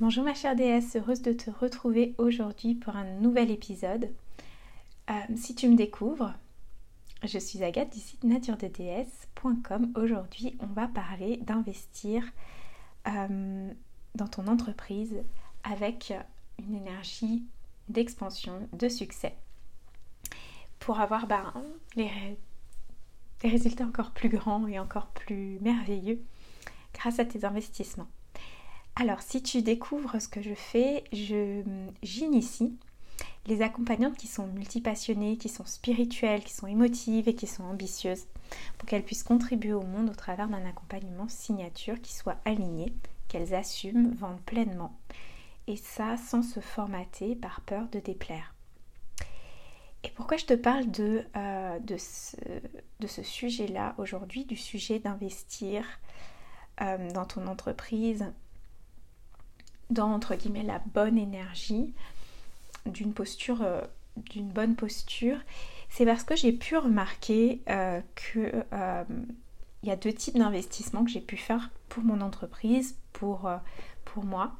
Bonjour ma chère déesse, heureuse de te retrouver aujourd'hui pour un nouvel épisode. Euh, si tu me découvres, je suis Agathe du site naturededs.com. Aujourd'hui, on va parler d'investir euh, dans ton entreprise avec une énergie d'expansion, de succès, pour avoir ben, les, des résultats encore plus grands et encore plus merveilleux grâce à tes investissements. Alors, si tu découvres ce que je fais, j'initie les accompagnantes qui sont multipassionnées, qui sont spirituelles, qui sont émotives et qui sont ambitieuses pour qu'elles puissent contribuer au monde au travers d'un accompagnement signature qui soit aligné, qu'elles assument, vendent pleinement. Et ça sans se formater par peur de déplaire. Et pourquoi je te parle de, euh, de ce, de ce sujet-là aujourd'hui, du sujet d'investir euh, dans ton entreprise, dans entre guillemets la bonne énergie, d'une posture, euh, d'une bonne posture, c'est parce que j'ai pu remarquer euh, que euh, il y a deux types d'investissements que j'ai pu faire pour mon entreprise, pour, pour moi.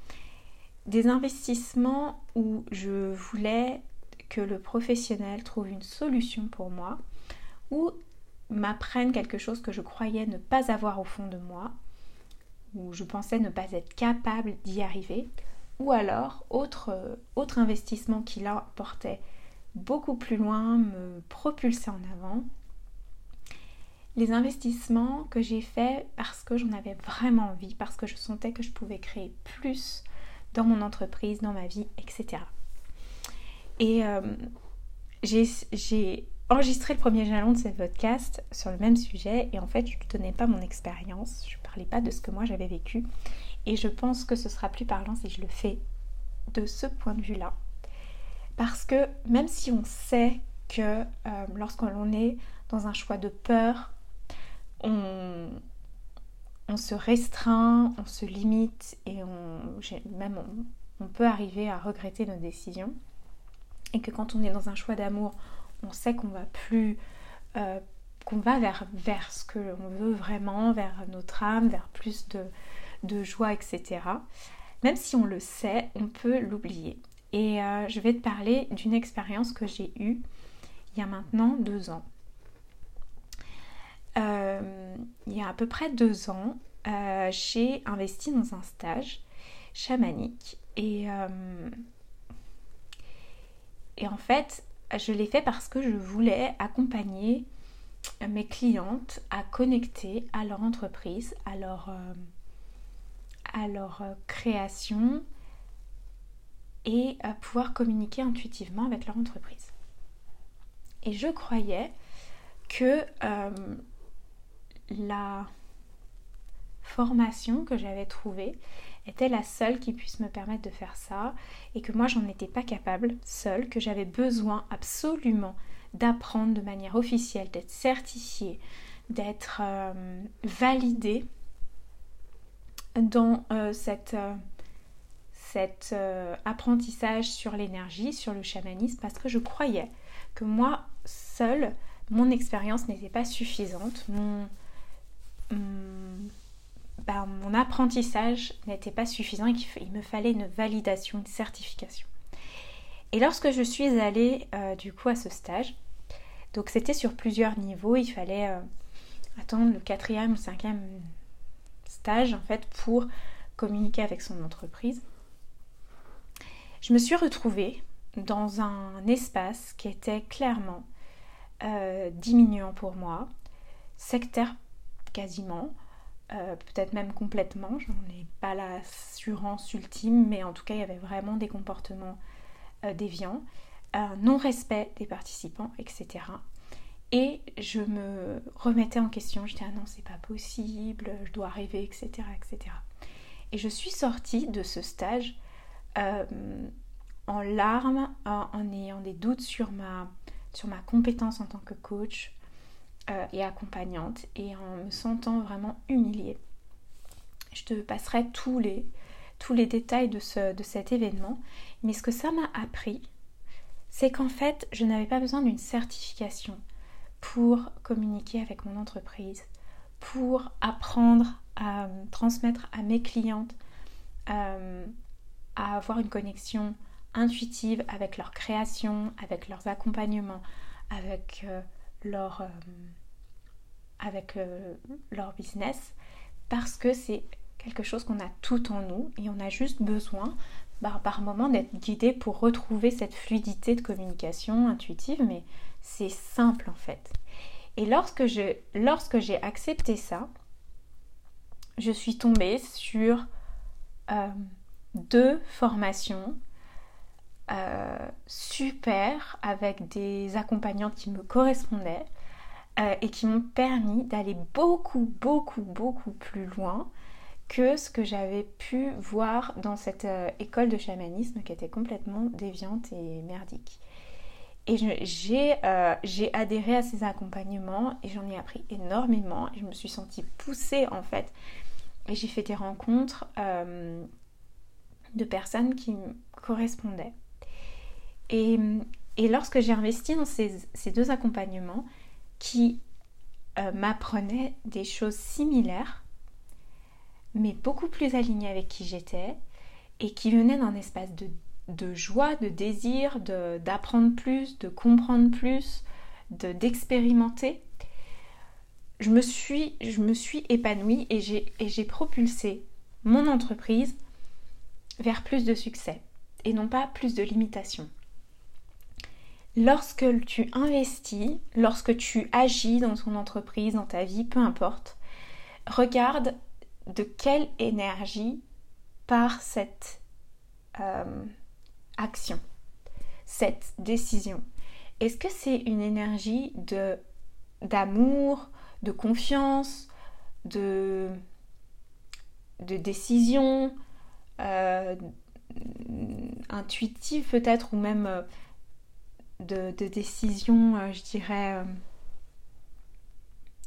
Des investissements où je voulais que le professionnel trouve une solution pour moi, ou m'apprenne quelque chose que je croyais ne pas avoir au fond de moi, où je pensais ne pas être capable d'y arriver, ou alors autre, autre investissement qui là portait beaucoup plus loin, me propulsait en avant. Les investissements que j'ai faits parce que j'en avais vraiment envie, parce que je sentais que je pouvais créer plus dans mon entreprise, dans ma vie, etc. Et euh, j'ai enregistré le premier jalon de ce podcast sur le même sujet et en fait je ne donnais pas mon expérience, je ne parlais pas de ce que moi j'avais vécu et je pense que ce sera plus parlant si je le fais de ce point de vue-là. Parce que même si on sait que euh, lorsqu'on est dans un choix de peur, on, on, se restreint, on se limite et on, même on, peut arriver à regretter nos décisions. Et que quand on est dans un choix d'amour, on sait qu'on va plus, euh, qu'on va vers, ce que l'on veut vraiment, vers notre âme, vers plus de, joie, etc. Même si on le sait, on peut l'oublier. Et euh, je vais te parler d'une expérience que j'ai eue il y a maintenant deux ans. Euh, il y a à peu près deux ans, j'ai investi dans un stage chamanique et en fait, je l'ai fait parce que je voulais accompagner mes clientes à connecter à leur entreprise, à leur, leur euh, création et à pouvoir communiquer intuitivement avec leur entreprise. Et je croyais que euh, la formation que j'avais trouvée était la seule qui puisse me permettre de faire ça et que moi j'en étais pas capable seule, que j'avais besoin absolument d'apprendre de manière officielle, d'être certifiée, d'être euh, validée dans euh, cet euh, apprentissage sur l'énergie, sur le chamanisme, parce que je croyais que moi seule, mon expérience n'était pas suffisante, mon, ben, mon apprentissage n'était pas suffisant et qu'il me fallait une validation, une certification. Et lorsque je suis allée du coup à ce stage, donc c'était sur plusieurs niveaux, il fallait attendre le quatrième ou cinquième stage en fait pour communiquer avec son entreprise. Je me suis retrouvée dans un espace qui était clairement euh, diminuant pour moi, sectaire quasiment, euh, peut-être même complètement, j'en ai pas l'assurance ultime, mais en tout cas il y avait vraiment des comportements euh, déviants, un non-respect des participants, etc. Et je me remettais en question, je disais ah non c'est pas possible, je dois arriver, etc. etc. Et je suis sortie de ce stage euh, en larmes, en, ayant des doutes sur ma, sur ma compétence en tant que coach euh, et accompagnante et en me sentant vraiment humiliée. Je te passerai tous les, tous les détails de, ce, cet événement, mais ce que ça m'a appris, c'est qu'en fait, je n'avais pas besoin d'une certification pour communiquer avec mon entreprise, pour apprendre à transmettre à mes clientes euh, avoir une connexion intuitive avec leur création, avec leurs accompagnements, avec euh, leur, euh, avec leur business, parce que c'est quelque chose qu'on a tout en nous et on a juste besoin bah, par moment d'être guidé pour retrouver cette fluidité de communication intuitive, mais c'est simple en fait. Et lorsque lorsque j'ai accepté ça, je suis tombée sur euh, deux formations euh, super avec des accompagnantes qui me correspondaient euh, et qui m'ont permis d'aller beaucoup, beaucoup, beaucoup plus loin que ce que j'avais pu voir dans cette école de chamanisme qui était complètement déviante et merdique. Et j'ai adhéré à ces accompagnements et j'en ai appris énormément je me suis sentie poussée en fait et j'ai fait des rencontres euh, de personnes qui me correspondaient. Et, lorsque j'ai investi dans ces, deux accompagnements qui euh, m'apprenaient des choses similaires, mais beaucoup plus alignées avec qui j'étais, et qui venaient d'un espace de, joie, de désir, d'apprendre plus, de comprendre plus, d'expérimenter, je me suis, je me suis épanouie et j'ai propulsé mon entreprise vers plus de succès et non pas plus de limitations. Lorsque tu investis, lorsque tu agis dans ton entreprise, dans ta vie, peu importe, regarde de quelle énergie part cette euh, action, cette décision. Est-ce que c'est une énergie de d'amour, de confiance, de, décision, euh, intuitive peut-être, ou même euh, de, de, décision, euh, je dirais,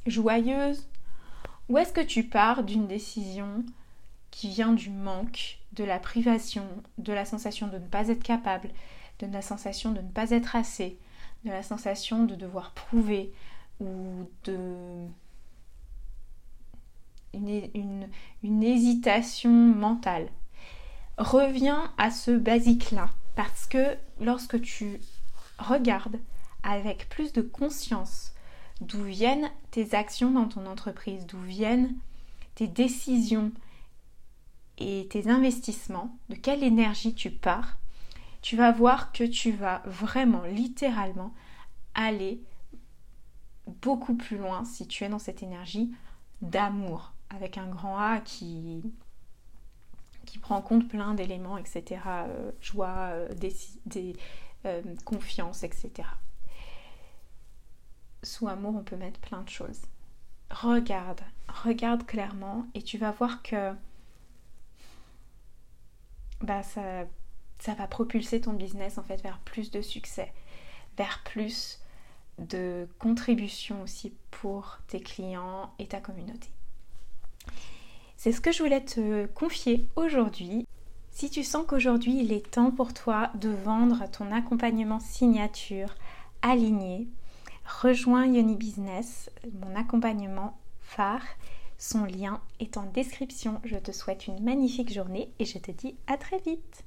joyeuse Ou est-ce que tu pars d'une décision qui vient du manque, de la privation, de la sensation de ne pas être capable, de la sensation de ne pas être assez, de la sensation de devoir prouver, ou de une, une, hésitation mentale? Reviens à ce basique-là parce que lorsque tu regardes avec plus de conscience d'où viennent tes actions dans ton entreprise, d'où viennent tes décisions et tes investissements, de quelle énergie tu pars, tu vas voir que tu vas vraiment, littéralement, aller beaucoup plus loin si tu es dans cette énergie d'amour, avec un grand A qui, prend en compte plein d'éléments, etc. Euh, joie, euh, euh, confiance, etc. Sous amour, on peut mettre plein de choses. Regarde, regarde clairement et tu vas voir que bah, ça, ça va propulser ton business en fait vers plus de succès, vers plus de contribution aussi pour tes clients et ta communauté. C'est ce que je voulais te confier aujourd'hui. Si tu sens qu'aujourd'hui il est temps pour toi de vendre ton accompagnement signature aligné, rejoins Yoni Business, mon accompagnement phare. Son lien est en description. Je te souhaite une magnifique journée et je te dis à très vite.